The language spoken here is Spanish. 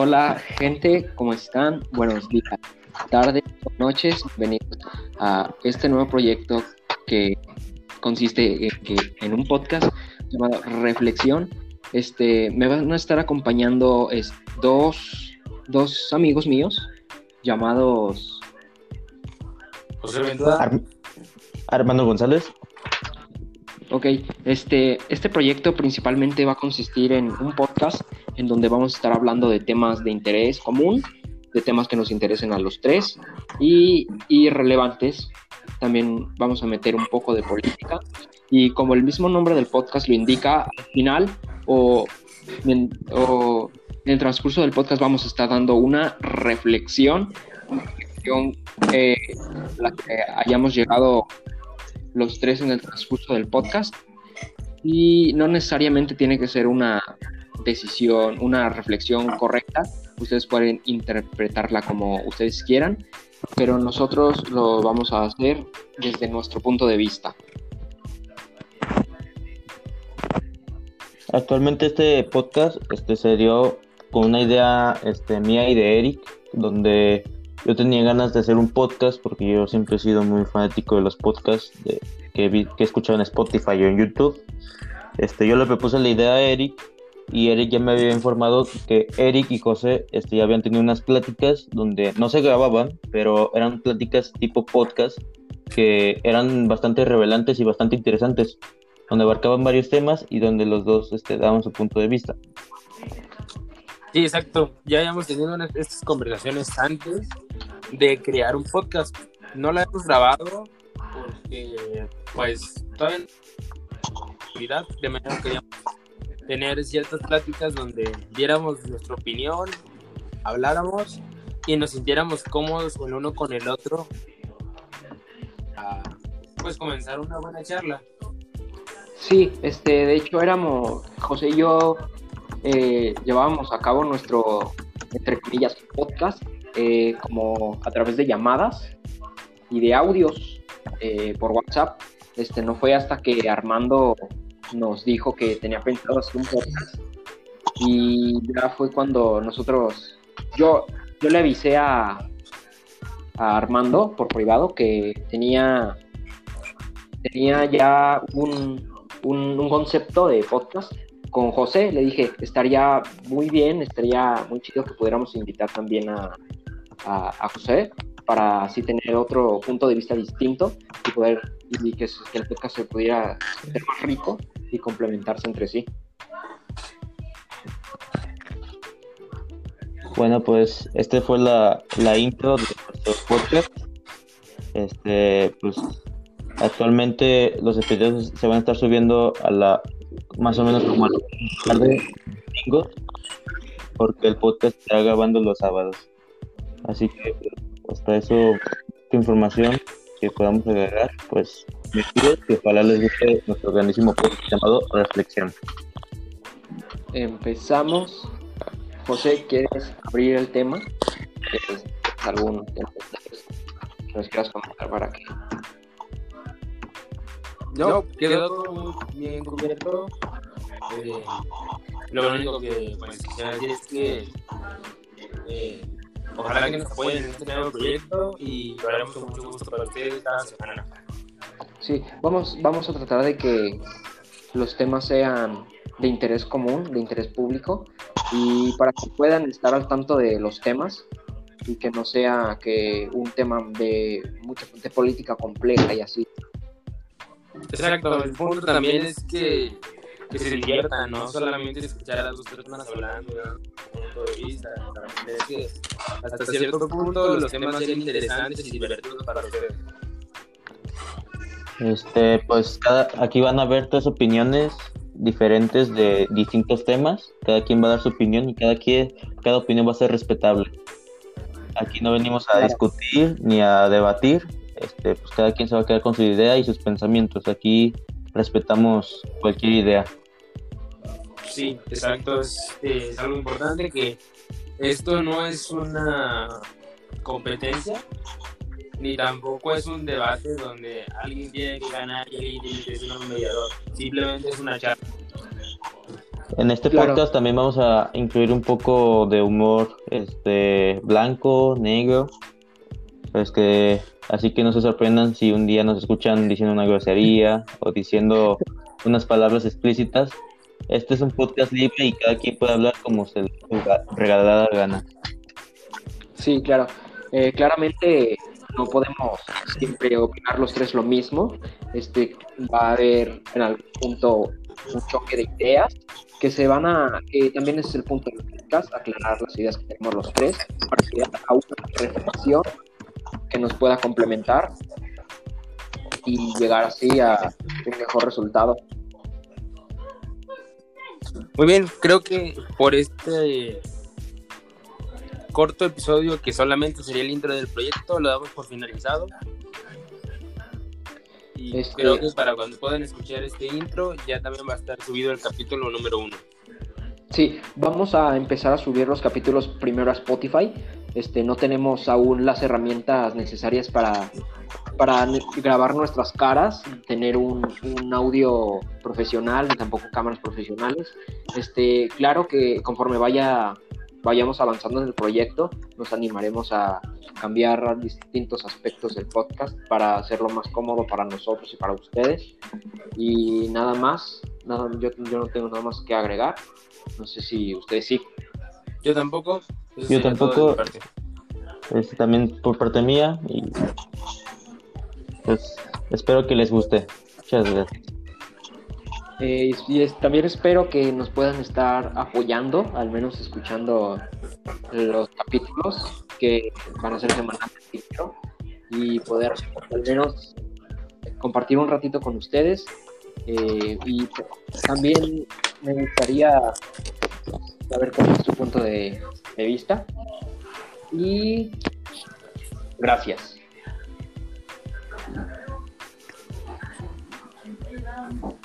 Hola gente, ¿cómo están? Buenos días, tardes, noches. Bienvenidos a este nuevo proyecto que consiste en, un podcast llamado Reflexión. Este, me van a estar acompañando dos, dos amigos míos llamados José Ventura. Armando González. Ok, este, este proyecto principalmente va a consistir en un podcast en donde vamos a estar hablando de temas de interés común, de temas que nos interesen a los tres y, y relevantes. También vamos a meter un poco de política y como el mismo nombre del podcast lo indica, al final o en, o en el transcurso del podcast vamos a estar dando una reflexión, reflexión eh, la que hayamos llegado los tres en el transcurso del podcast y no necesariamente tiene que ser una decisión, una reflexión correcta. Ustedes pueden interpretarla como ustedes quieran, pero nosotros lo vamos a hacer desde nuestro punto de vista. Actualmente este podcast este, se dio con una idea este, mía y de Eric, donde yo tenía ganas de hacer un podcast porque yo siempre he sido muy fanático de los podcasts de, que, vi, que he escuchado en Spotify o en YouTube. Este, yo le propuse la idea a Eric y Eric ya me había informado que Eric y José este, ya habían tenido unas pláticas donde no se grababan, pero eran pláticas tipo podcast que eran bastante revelantes y bastante interesantes, donde abarcaban varios temas y donde los dos este, daban su punto de vista. Sí, exacto. Ya habíamos tenido estas conversaciones antes de crear un podcast. No la hemos grabado porque, pues, todavía de manera que tener ciertas pláticas donde diéramos nuestra opinión, habláramos y nos sintiéramos cómodos el uno con el otro a, pues comenzar una buena charla. Sí, este, de hecho éramos, José y yo eh, llevábamos a cabo nuestro, entre comillas, podcast, eh, como a través de llamadas y de audios eh, por WhatsApp. Este, no fue hasta que Armando nos dijo que tenía pensado hacer un podcast y ya fue cuando nosotros, yo, yo le avisé a, a Armando por privado que tenía, tenía ya un, un concepto de podcast con José, le dije, estaría muy bien, estaría muy chido que pudiéramos invitar también a, a, José para así tener otro punto de vista distinto y poder y que, el podcast se pudiera ser más rico y complementarse entre sí. Bueno, pues este fue la, la intro de nuestro podcast. Este, pues actualmente los episodios se van a estar subiendo a la más o menos como a la tarde domingo, porque el podcast está grabando los sábados. Así que hasta eso, esta información que podamos agregar, pues me pido que ojalá les guste nuestro grandísimo podcast llamado Reflexión. Empezamos. José, ¿quieres abrir el tema? ¿Tienes algún tema que nos quieras comentar para que no, quedó todo bien cubierto. Eh, lo único que pues, quisiera decir es que eh, ojalá que nos apoyen en este nuevo proyecto y lo haremos con mucho gusto para ustedes cada semana. Sí, vamos, vamos a tratar de que los temas sean de interés común, de interés público, y para que puedan estar al tanto de los temas y que no sea que un tema de mucha de política compleja y así, Exacto, el punto también es que, que se diviertan, no solamente escuchar a dos personas hablando punto de vista, es que hasta cierto punto los temas sean interesantes y divertidos para ustedes. Este, pues cada, aquí van a ver tres opiniones diferentes de distintos temas. Cada quien va a dar su opinión y cada quien, cada opinión va a ser respetable. Aquí no venimos a discutir ni a debatir, este, pues cada quien se va a quedar con su idea y sus pensamientos. Aquí respetamos cualquier idea. Sí, exacto. Es, es algo importante que esto no es una competencia, ni tampoco es un debate donde alguien tiene que ganar y alguien tiene que ser un mediador. Simplemente es una charla. En este Claro. podcast también vamos a incluir un poco de humor este blanco, negro. Pues que así que no se sorprendan si un día nos escuchan diciendo una grosería o diciendo unas palabras explícitas. Este es un podcast libre y cada quien puede hablar como se le regala la gana. Sí, claro. Eh, claramente no podemos siempre opinar los tres lo mismo. Este va a haber en algún punto un choque de ideas que se van a, que también es el punto del podcast, aclarar las ideas que tenemos los tres, para que haya una reflexión que nos pueda complementar y llegar así a un mejor resultado. Muy bien, creo que por este corto episodio que solamente sería el intro del proyecto, lo damos por finalizado. Y Este- creo que para cuando puedan escuchar este intro, ya también va a estar subido el capítulo número uno. Sí, vamos a empezar a subir los capítulos primero a Spotify. Este, no tenemos aún las herramientas necesarias para, para grabar nuestras caras, tener un, un audio profesional, tampoco cámaras profesionales. Este, claro que conforme vaya vayamos avanzando en el proyecto, nos animaremos a cambiar distintos aspectos del podcast para hacerlo más cómodo para nosotros y para ustedes. Y nada más, nada, yo, yo no tengo nada más que agregar. No sé si ustedes sí. Yo tampoco. Yo tampoco. Este, también por parte mía y pues espero que les guste. Muchas gracias. Eh, y también espero que nos puedan estar apoyando, al menos escuchando los capítulos que van a ser semanales y poder al menos compartir un ratito con ustedes. Eh, y también me gustaría saber cuál es su punto de, de vista. Y gracias. down.